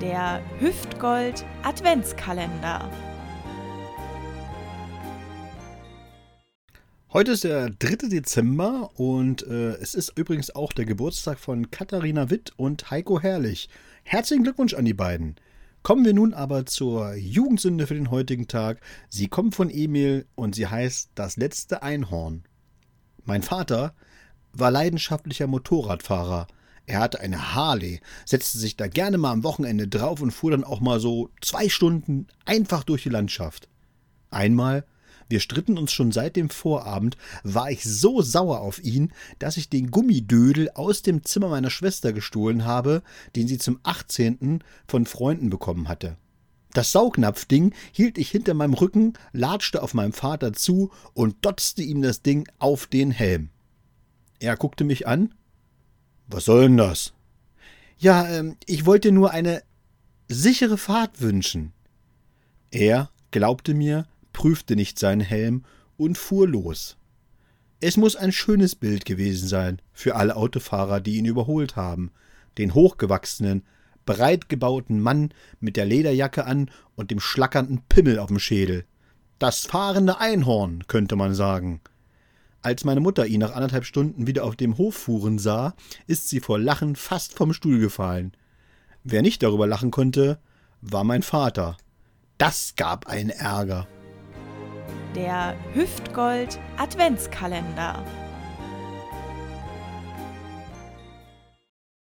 Der Hüftgold Adventskalender. Heute ist der 3. Dezember und äh, es ist übrigens auch der Geburtstag von Katharina Witt und Heiko Herrlich. Herzlichen Glückwunsch an die beiden. Kommen wir nun aber zur Jugendsünde für den heutigen Tag. Sie kommt von Emil und sie heißt Das letzte Einhorn. Mein Vater war leidenschaftlicher Motorradfahrer. Er hatte eine Harley, setzte sich da gerne mal am Wochenende drauf und fuhr dann auch mal so zwei Stunden einfach durch die Landschaft. Einmal wir stritten uns schon seit dem Vorabend, war ich so sauer auf ihn, dass ich den Gummidödel aus dem Zimmer meiner Schwester gestohlen habe, den sie zum 18. von Freunden bekommen hatte. Das Saugnapfding hielt ich hinter meinem Rücken, latschte auf meinem Vater zu und dotzte ihm das Ding auf den Helm. Er guckte mich an. Was soll denn das? Ja, ähm, ich wollte nur eine sichere Fahrt wünschen. Er glaubte mir, prüfte nicht seinen Helm und fuhr los. Es muss ein schönes Bild gewesen sein für alle Autofahrer, die ihn überholt haben. Den hochgewachsenen, breit gebauten Mann mit der Lederjacke an und dem schlackernden Pimmel auf dem Schädel. Das fahrende Einhorn, könnte man sagen. Als meine Mutter ihn nach anderthalb Stunden wieder auf dem Hof fuhren sah, ist sie vor Lachen fast vom Stuhl gefallen. Wer nicht darüber lachen konnte, war mein Vater. Das gab einen Ärger der Hüftgold Adventskalender.